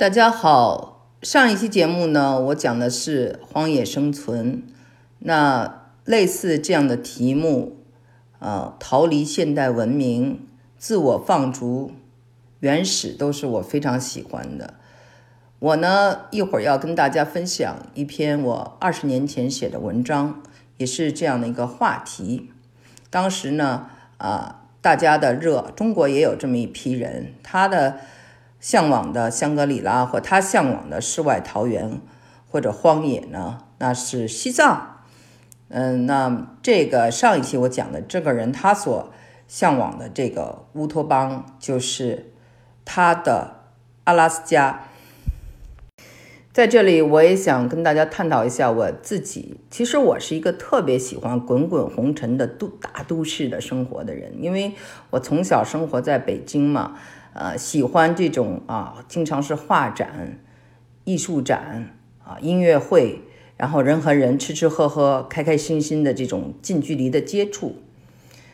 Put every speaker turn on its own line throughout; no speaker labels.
大家好，上一期节目呢，我讲的是荒野生存。那类似这样的题目，啊，逃离现代文明、自我放逐、原始，都是我非常喜欢的。我呢，一会儿要跟大家分享一篇我二十年前写的文章，也是这样的一个话题。当时呢，啊，大家的热，中国也有这么一批人，他的。向往的香格里拉，或他向往的世外桃源，或者荒野呢？那是西藏。嗯，那这个上一期我讲的这个人，他所向往的这个乌托邦，就是他的阿拉斯加。在这里，我也想跟大家探讨一下我自己。其实我是一个特别喜欢滚滚红尘的都大都市的生活的人，因为我从小生活在北京嘛。呃，喜欢这种啊，经常是画展、艺术展啊、音乐会，然后人和人吃吃喝喝、开开心心的这种近距离的接触。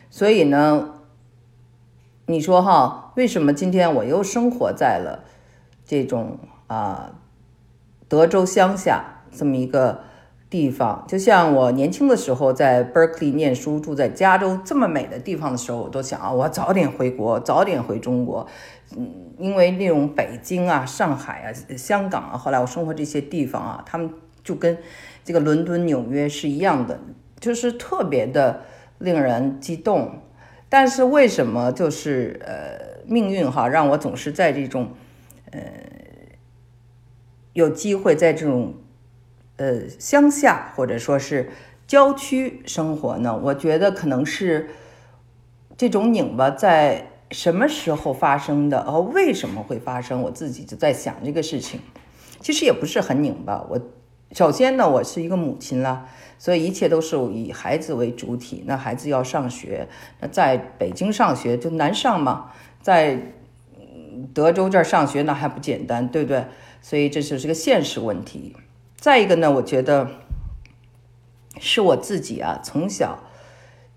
所以呢，你说哈，为什么今天我又生活在了这种啊德州乡下这么一个？地方就像我年轻的时候在 Berkeley 念书，住在加州这么美的地方的时候，我都想啊，我早点回国，早点回中国。嗯，因为那种北京啊、上海啊、香港啊，后来我生活这些地方啊，他们就跟这个伦敦、纽约是一样的，就是特别的令人激动。但是为什么就是呃命运哈，让我总是在这种呃有机会在这种。呃，乡下或者说是郊区生活呢，我觉得可能是这种拧巴在什么时候发生的？哦，为什么会发生？我自己就在想这个事情。其实也不是很拧巴。我首先呢，我是一个母亲了，所以一切都是以孩子为主体。那孩子要上学，那在北京上学就难上嘛，在德州这儿上学那还不简单，对不对？所以这就是个现实问题。再一个呢，我觉得是我自己啊，从小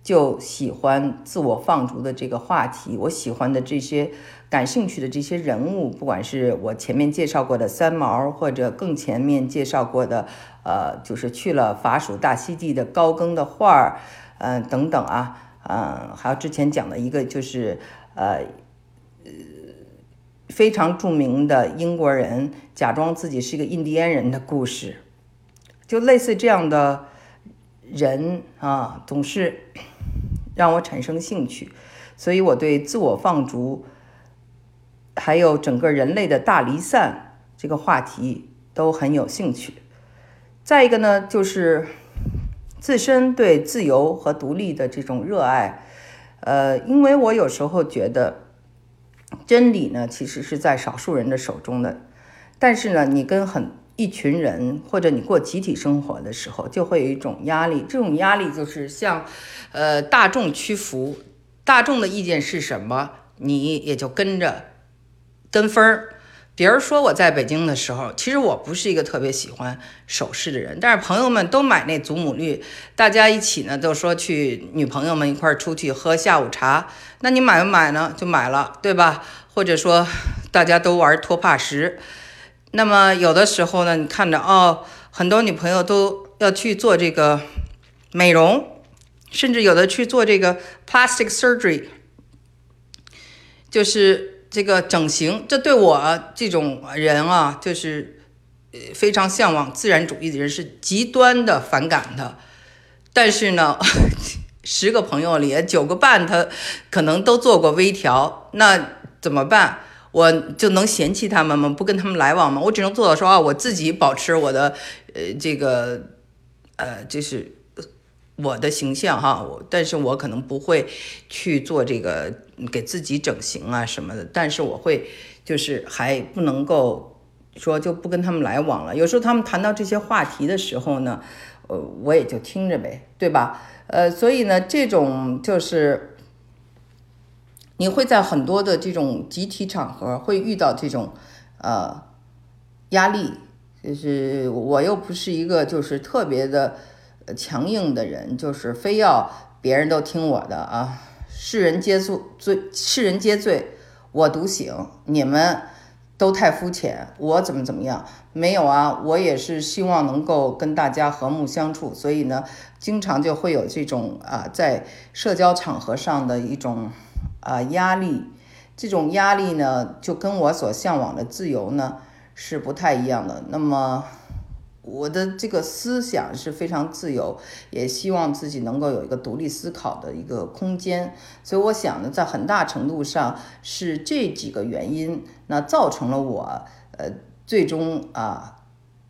就喜欢自我放逐的这个话题。我喜欢的这些感兴趣的这些人物，不管是我前面介绍过的三毛，或者更前面介绍过的，呃，就是去了法属大溪地的高更的画儿，嗯，等等啊，嗯，还有之前讲的一个就是呃。非常著名的英国人假装自己是一个印第安人的故事，就类似这样的人啊，总是让我产生兴趣，所以我对自我放逐，还有整个人类的大离散这个话题都很有兴趣。再一个呢，就是自身对自由和独立的这种热爱，呃，因为我有时候觉得。真理呢，其实是在少数人的手中的，但是呢，你跟很一群人，或者你过集体生活的时候，就会有一种压力。这种压力就是向，呃，大众屈服，大众的意见是什么，你也就跟着跟风儿。比如说我在北京的时候，其实我不是一个特别喜欢首饰的人，但是朋友们都买那祖母绿，大家一起呢都说去女朋友们一块出去喝下午茶，那你买不买呢？就买了，对吧？或者说大家都玩托帕石，那么有的时候呢，你看着哦，很多女朋友都要去做这个美容，甚至有的去做这个 plastic surgery，就是。这个整形，这对我这种人啊，就是非常向往自然主义的人是极端的反感的。但是呢，十个朋友里九个半他可能都做过微调，那怎么办？我就能嫌弃他们吗？不跟他们来往吗？我只能做到说啊，我自己保持我的呃这个呃就是。我的形象哈，我但是我可能不会去做这个给自己整形啊什么的，但是我会就是还不能够说就不跟他们来往了。有时候他们谈到这些话题的时候呢，呃，我也就听着呗，对吧？呃，所以呢，这种就是你会在很多的这种集体场合会遇到这种呃压力，就是我又不是一个就是特别的。强硬的人就是非要别人都听我的啊！世人皆醉，罪世人皆醉，我独醒。你们都太肤浅，我怎么怎么样？没有啊，我也是希望能够跟大家和睦相处，所以呢，经常就会有这种啊，在社交场合上的一种啊压力。这种压力呢，就跟我所向往的自由呢是不太一样的。那么，我的这个思想是非常自由，也希望自己能够有一个独立思考的一个空间。所以，我想呢，在很大程度上是这几个原因，那造成了我呃最终啊，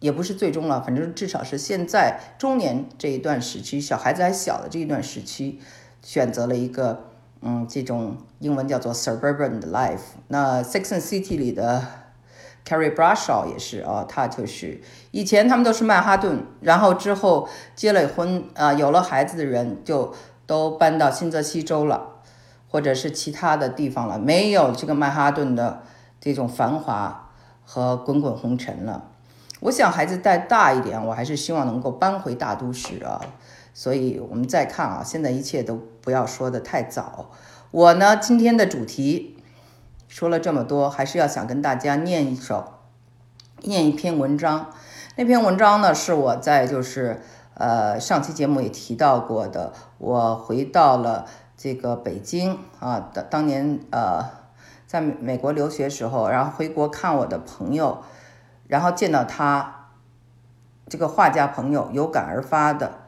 也不是最终了，反正至少是现在中年这一段时期，小孩子还小的这一段时期，选择了一个。嗯，这种英文叫做 suburban life。那《Sex and City》里的 Carrie Bradshaw 也是啊，他就是以前他们都是曼哈顿，然后之后结了婚啊，有了孩子的人就都搬到新泽西州了，或者是其他的地方了，没有这个曼哈顿的这种繁华和滚滚红尘了。我想孩子再大一点，我还是希望能够搬回大都市啊。所以，我们再看啊，现在一切都不要说的太早。我呢，今天的主题说了这么多，还是要想跟大家念一首，念一篇文章。那篇文章呢，是我在就是呃上期节目也提到过的。我回到了这个北京啊，当当年呃在美国留学时候，然后回国看我的朋友，然后见到他这个画家朋友，有感而发的。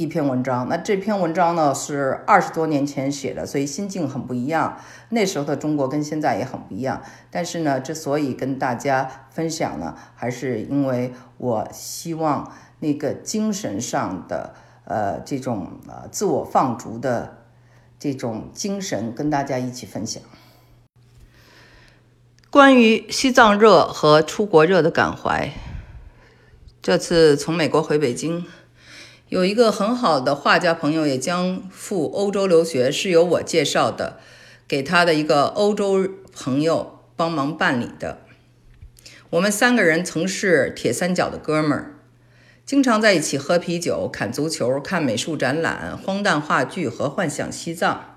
一篇文章，那这篇文章呢是二十多年前写的，所以心境很不一样。那时候的中国跟现在也很不一样。但是呢，之所以跟大家分享呢，还是因为我希望那个精神上的呃这种呃自我放逐的这种精神跟大家一起分享。关于西藏热和出国热的感怀，这次从美国回北京。有一个很好的画家朋友也将赴欧洲留学，是由我介绍的，给他的一个欧洲朋友帮忙办理的。我们三个人曾是铁三角的哥们儿，经常在一起喝啤酒、看足球、看美术展览、荒诞话剧和幻想西藏。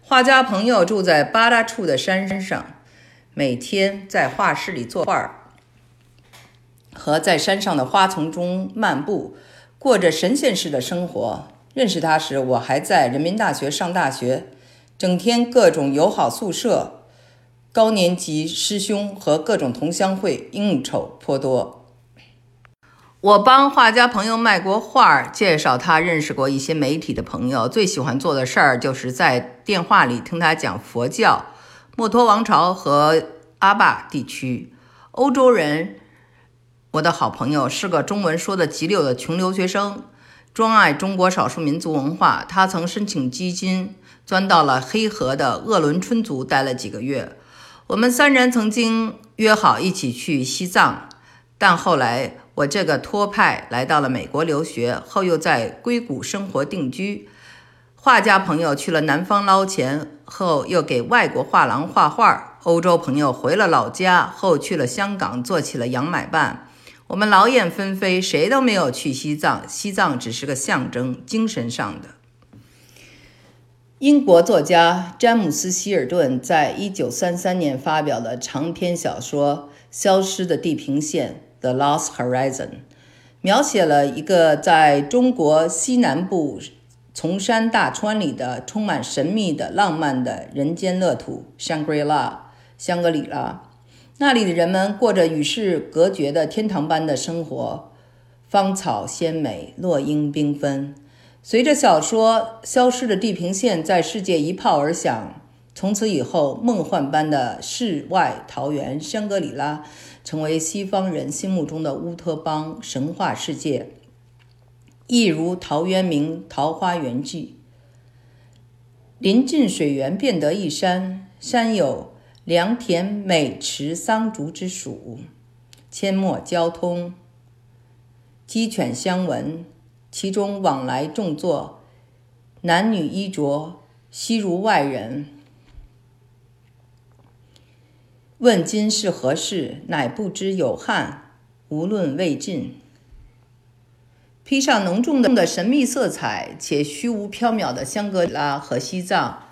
画家朋友住在八大处的山上，每天在画室里作画，和在山上的花丛中漫步。过着神仙式的生活。认识他时，我还在人民大学上大学，整天各种友好宿舍、高年级师兄和各种同乡会应酬颇多。我帮画家朋友卖过画，介绍他认识过一些媒体的朋友。最喜欢做的事儿就是在电话里听他讲佛教、墨脱王朝和阿坝地区、欧洲人。我的好朋友是个中文说的极溜的穷留学生，专爱中国少数民族文化。他曾申请基金，钻到了黑河的鄂伦春族待了几个月。我们三人曾经约好一起去西藏，但后来我这个托派来到了美国留学，后又在硅谷生活定居。画家朋友去了南方捞钱，后又给外国画廊画画。欧洲朋友回了老家，后去了香港做起了洋买办。我们劳燕分飞，谁都没有去西藏。西藏只是个象征，精神上的。英国作家詹姆斯·希尔顿在一九三三年发表的长篇小说《消失的地平线》（The Lost Horizon），描写了一个在中国西南部崇山大川里的充满神秘的浪漫的人间乐土——香格里拉。香格里拉。那里的人们过着与世隔绝的天堂般的生活，芳草鲜美，落英缤纷。随着小说《消失的地平线》在世界一炮而响，从此以后，梦幻般的世外桃源香格里拉成为西方人心目中的乌托邦神话世界，一如陶渊明《桃花源记》。临近水源，便得一山，山有。良田美池桑竹之属，阡陌交通，鸡犬相闻，其中往来种作，男女衣着悉如外人。问今是何世，乃不知有汉，无论魏晋。披上浓重的神秘色彩且虚无缥缈的香格里拉和西藏。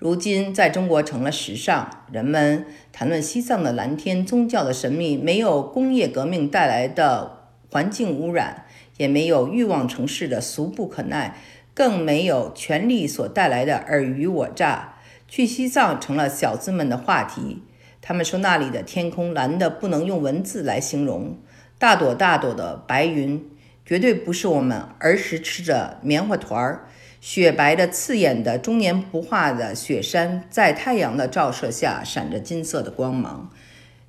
如今在中国成了时尚。人们谈论西藏的蓝天、宗教的神秘，没有工业革命带来的环境污染，也没有欲望城市的俗不可耐，更没有权力所带来的尔虞我诈。去西藏成了小资们的话题。他们说那里的天空蓝的不能用文字来形容，大朵大朵的白云，绝对不是我们儿时吃着棉花团儿。雪白的、刺眼的、终年不化的雪山，在太阳的照射下闪着金色的光芒。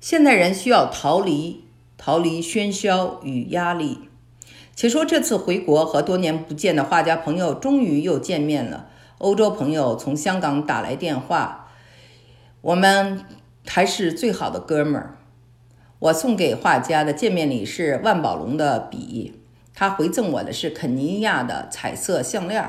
现代人需要逃离，逃离喧嚣与压力。且说这次回国和多年不见的画家朋友终于又见面了。欧洲朋友从香港打来电话，我们还是最好的哥们儿。我送给画家的见面礼是万宝龙的笔，他回赠我的是肯尼亚的彩色项链。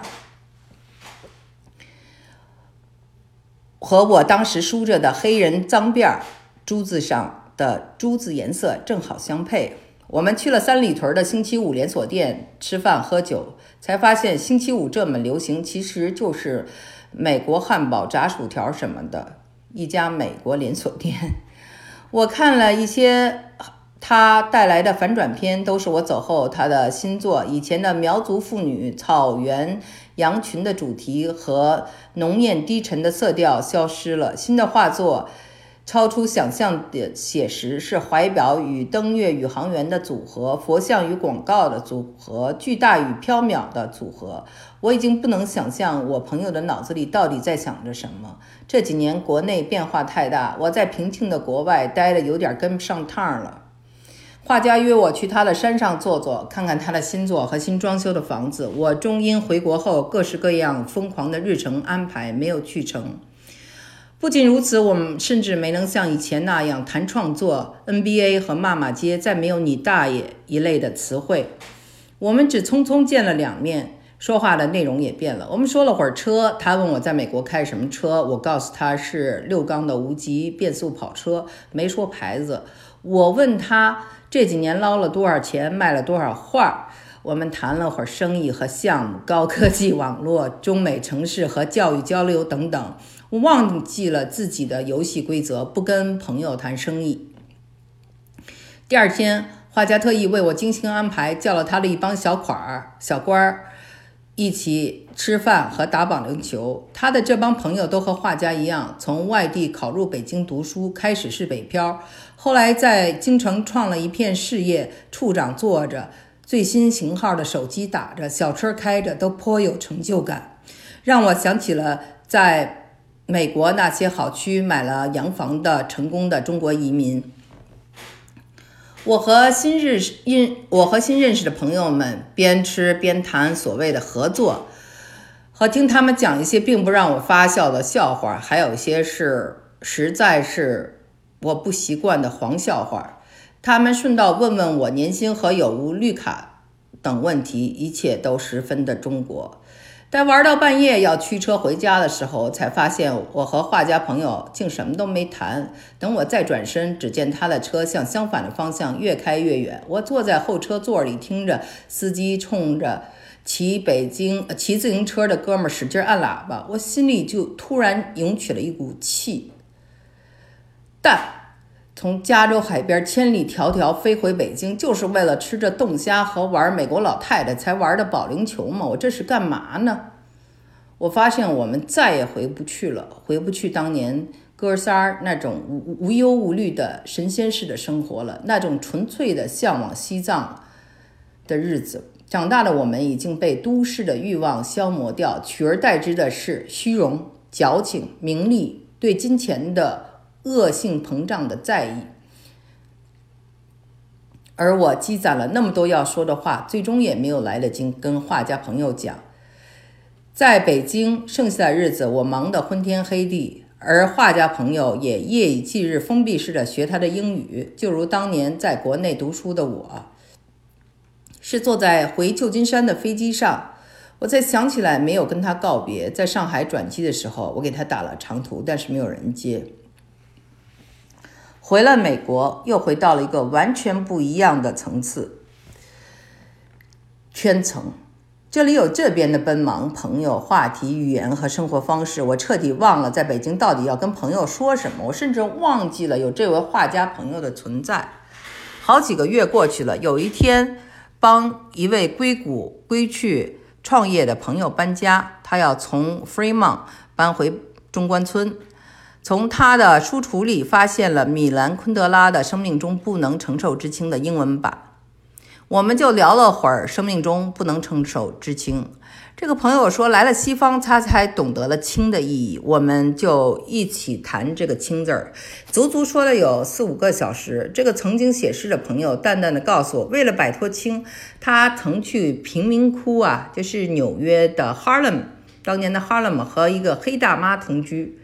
和我当时梳着的黑人脏辫儿珠子上的珠子颜色正好相配。我们去了三里屯的星期五连锁店吃饭喝酒，才发现星期五这么流行，其实就是美国汉堡、炸薯条什么的一家美国连锁店。我看了一些。他带来的反转片都是我走后他的新作。以前的苗族妇女、草原羊群的主题和浓艳低沉的色调消失了。新的画作超出想象的写实，是怀表与登月宇航员的组合，佛像与广告的组合，巨大与缥缈的组合。我已经不能想象我朋友的脑子里到底在想着什么。这几年国内变化太大，我在平静的国外待的有点跟不上趟了。画家约我去他的山上坐坐，看看他的新作和新装修的房子。我终因回国后各式各样疯狂的日程安排没有去成。不仅如此，我们甚至没能像以前那样谈创作、NBA 和骂骂街，再没有“你大爷”一类的词汇。我们只匆匆见了两面，说话的内容也变了。我们说了会儿车，他问我在美国开什么车，我告诉他是六缸的无极变速跑车，没说牌子。我问他。这几年捞了多少钱，卖了多少画？我们谈了会儿生意和项目、高科技网络、中美城市和教育交流等等。我忘记了自己的游戏规则，不跟朋友谈生意。第二天，画家特意为我精心安排，叫了他的一帮小款儿、小官儿一起吃饭和打保龄球。他的这帮朋友都和画家一样，从外地考入北京读书，开始是北漂。后来在京城创了一片事业，处长坐着，最新型号的手机打着，小车开着，都颇有成就感，让我想起了在美国那些好区买了洋房的成功的中国移民。我和新认识因我和新认识的朋友们边吃边谈所谓的合作，和听他们讲一些并不让我发笑的笑话，还有一些是实在是。我不习惯的黄笑话，他们顺道问问我年薪和有无绿卡等问题，一切都十分的中国。待玩到半夜要驱车回家的时候，才发现我和画家朋友竟什么都没谈。等我再转身，只见他的车向相反的方向越开越远。我坐在后车座里，听着司机冲着骑北京骑自行车的哥们使劲按喇叭，我心里就突然涌起了一股气。但从加州海边千里迢迢飞回北京，就是为了吃这冻虾和玩美国老太太才玩的保龄球吗？我这是干嘛呢？我发现我们再也回不去了，回不去当年哥仨儿那种无无忧无虑的神仙式的生活了，那种纯粹的向往西藏的日子。长大的我们已经被都市的欲望消磨掉，取而代之的是虚荣、矫情、名利，对金钱的。恶性膨胀的在意，而我积攒了那么多要说的话，最终也没有来得及跟画家朋友讲。在北京剩下的日子，我忙得昏天黑地，而画家朋友也夜以继日、封闭式的学他的英语，就如当年在国内读书的我。是坐在回旧金山的飞机上，我才想起来没有跟他告别。在上海转机的时候，我给他打了长途，但是没有人接。回了美国，又回到了一个完全不一样的层次圈层。这里有这边的奔忙朋友、话题、语言和生活方式，我彻底忘了在北京到底要跟朋友说什么。我甚至忘记了有这位画家朋友的存在。好几个月过去了，有一天，帮一位硅谷归去创业的朋友搬家，他要从 Fremont 搬回中关村。从他的书橱里发现了米兰昆德拉的《生命中不能承受之轻》的英文版。我们就聊了会儿生命中不能承受之轻。这个朋友说，来了西方，他才懂得了轻的意义。我们就一起谈这个轻字儿，足足说了有四五个小时。这个曾经写诗的朋友淡淡的告诉我，为了摆脱轻，他曾去贫民窟啊，就是纽约的 Harlem，当年的 Harlem 和一个黑大妈同居，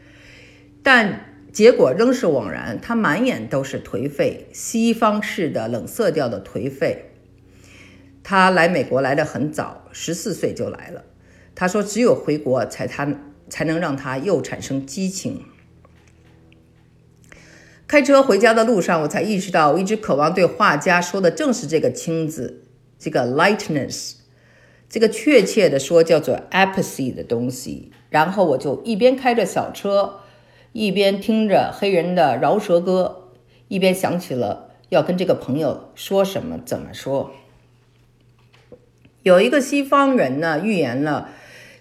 但结果仍是枉然。他满眼都是颓废，西方式的冷色调的颓废。他来美国来的很早，十四岁就来了。他说，只有回国才他才能让他又产生激情。开车回家的路上，我才意识到，我一直渴望对画家说的正是这个“轻”字，这个 lightness，这个确切的说叫做 apathy 的东西。然后我就一边开着小车，一边听着黑人的饶舌歌，一边想起了要跟这个朋友说什么，怎么说。有一个西方人呢，预言了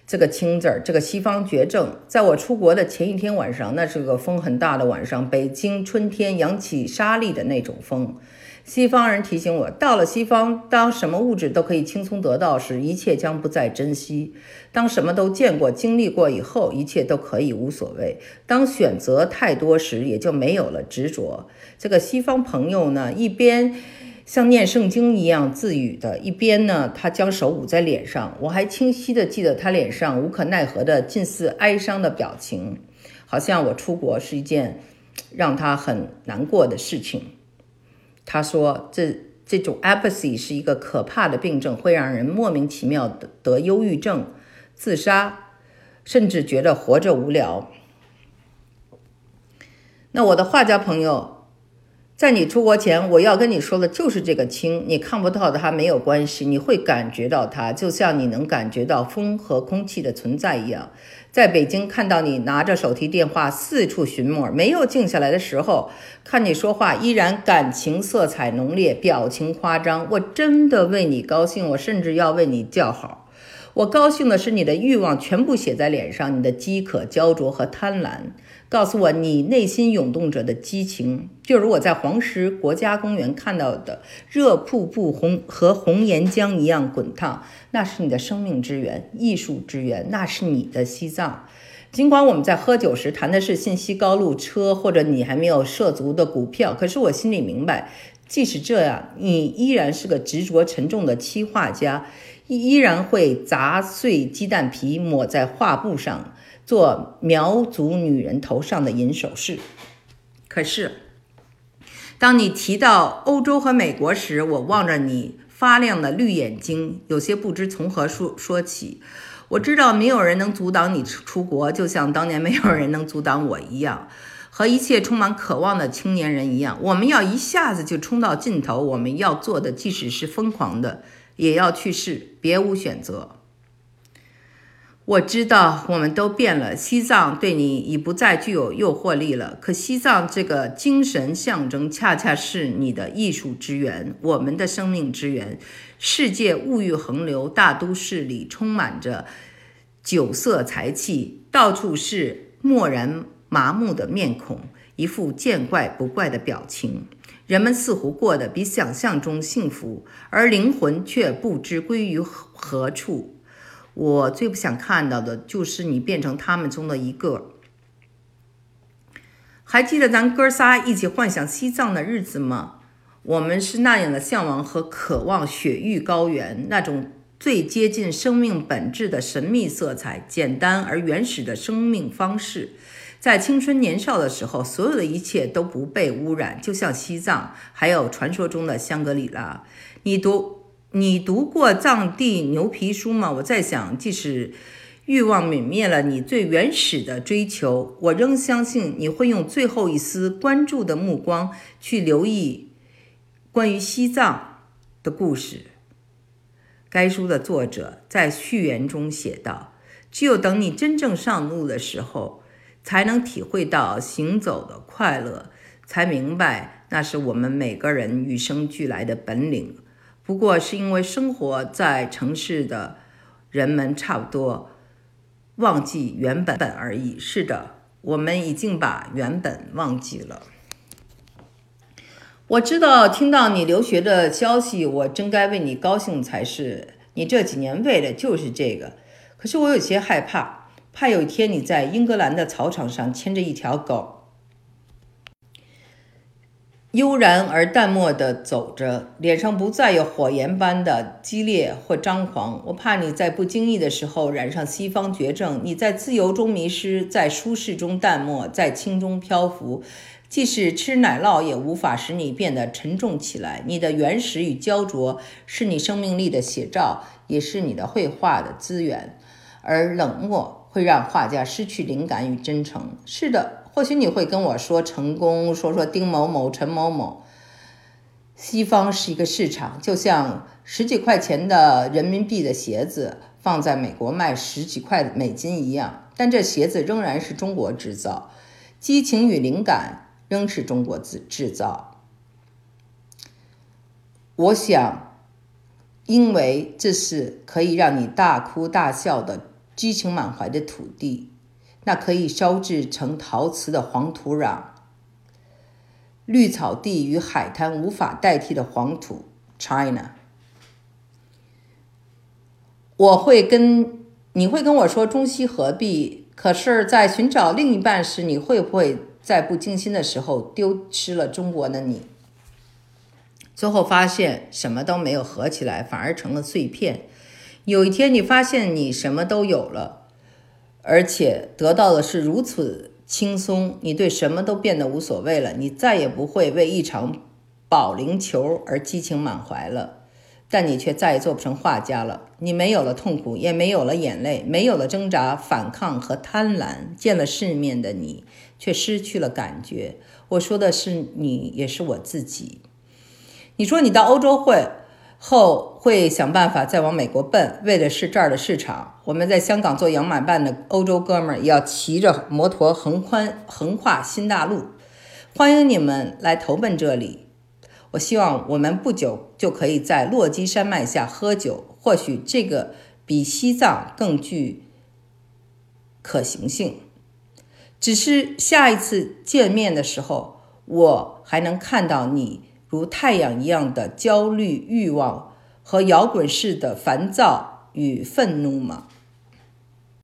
这个“青”字儿，这个西方绝症。在我出国的前一天晚上，那是个风很大的晚上，北京春天扬起沙粒的那种风。西方人提醒我，到了西方，当什么物质都可以轻松得到时，一切将不再珍惜；当什么都见过、经历过以后，一切都可以无所谓；当选择太多时，也就没有了执着。这个西方朋友呢，一边。像念圣经一样自语的，一边呢，他将手捂在脸上。我还清晰的记得他脸上无可奈何的、近似哀伤的表情，好像我出国是一件让他很难过的事情。他说：“这这种 apathy 是一个可怕的病症，会让人莫名其妙的得忧郁症、自杀，甚至觉得活着无聊。”那我的画家朋友。在你出国前，我要跟你说的就是这个氢，你看不到它没有关系，你会感觉到它，就像你能感觉到风和空气的存在一样。在北京看到你拿着手提电话四处寻摸，没有静下来的时候，看你说话依然感情色彩浓烈，表情夸张，我真的为你高兴，我甚至要为你叫好。我高兴的是你的欲望全部写在脸上，你的饥渴、焦灼和贪婪。告诉我你内心涌动着的激情，就如我在黄石国家公园看到的热瀑布红和红岩浆一样滚烫，那是你的生命之源、艺术之源，那是你的西藏。尽管我们在喝酒时谈的是信息高路车或者你还没有涉足的股票，可是我心里明白，即使这样，你依然是个执着沉重的漆画家，依然会砸碎鸡蛋皮抹在画布上。做苗族女人头上的银首饰。可是，当你提到欧洲和美国时，我望着你发亮的绿眼睛，有些不知从何说说起。我知道没有人能阻挡你出国，就像当年没有人能阻挡我一样，和一切充满渴望的青年人一样。我们要一下子就冲到尽头。我们要做的，即使是疯狂的，也要去世，别无选择。我知道我们都变了，西藏对你已不再具有诱惑力了。可西藏这个精神象征，恰恰是你的艺术之源，我们的生命之源。世界物欲横流，大都市里充满着酒色财气，到处是漠然麻木的面孔，一副见怪不怪的表情。人们似乎过得比想象中幸福，而灵魂却不知归于何处。我最不想看到的就是你变成他们中的一个。还记得咱哥仨一起幻想西藏的日子吗？我们是那样的向往和渴望雪域高原那种最接近生命本质的神秘色彩，简单而原始的生命方式。在青春年少的时候，所有的一切都不被污染，就像西藏，还有传说中的香格里拉。你读。你读过藏地牛皮书吗？我在想，即使欲望泯灭了你最原始的追求，我仍相信你会用最后一丝关注的目光去留意关于西藏的故事。该书的作者在序言中写道：“只有等你真正上路的时候，才能体会到行走的快乐，才明白那是我们每个人与生俱来的本领。不过是因为生活在城市的人们差不多忘记原本本而已。是的，我们已经把原本忘记了。”我知道，听到你留学的消息，我真该为你高兴才是。你这几年为的就是这个。可是我有些害怕，怕有一天你在英格兰的草场上牵着一条狗，悠然而淡漠地走着，脸上不再有火焰般的激烈或张狂。我怕你在不经意的时候染上西方绝症，你在自由中迷失，在舒适中淡漠，在轻中漂浮。即使吃奶酪也无法使你变得沉重起来。你的原始与焦灼是你生命力的写照，也是你的绘画的资源。而冷漠会让画家失去灵感与真诚。是的，或许你会跟我说成功，说说丁某某、陈某某。西方是一个市场，就像十几块钱的人民币的鞋子放在美国卖十几块美金一样，但这鞋子仍然是中国制造。激情与灵感。仍是中国制制造。我想，因为这是可以让你大哭大笑的激情满怀的土地，那可以烧制成陶瓷的黄土壤，绿草地与海滩无法代替的黄土，China。我会跟你会跟我说中西合璧，可是，在寻找另一半时，你会不会？在不精心的时候丢失了中国的你，最后发现什么都没有合起来，反而成了碎片。有一天你发现你什么都有了，而且得到的是如此轻松，你对什么都变得无所谓了，你再也不会为一场保龄球而激情满怀了。但你却再也做不成画家了。你没有了痛苦，也没有了眼泪，没有了挣扎、反抗和贪婪。见了世面的你，却失去了感觉。我说的是你，也是我自己。你说你到欧洲会后会想办法再往美国奔，为的是这儿的市场。我们在香港做洋买办的欧洲哥们儿，也要骑着摩托横宽横跨新大陆。欢迎你们来投奔这里。我希望我们不久就可以在落基山脉下喝酒，或许这个比西藏更具可行性。只是下一次见面的时候，我还能看到你如太阳一样的焦虑、欲望和摇滚式的烦躁与愤怒吗？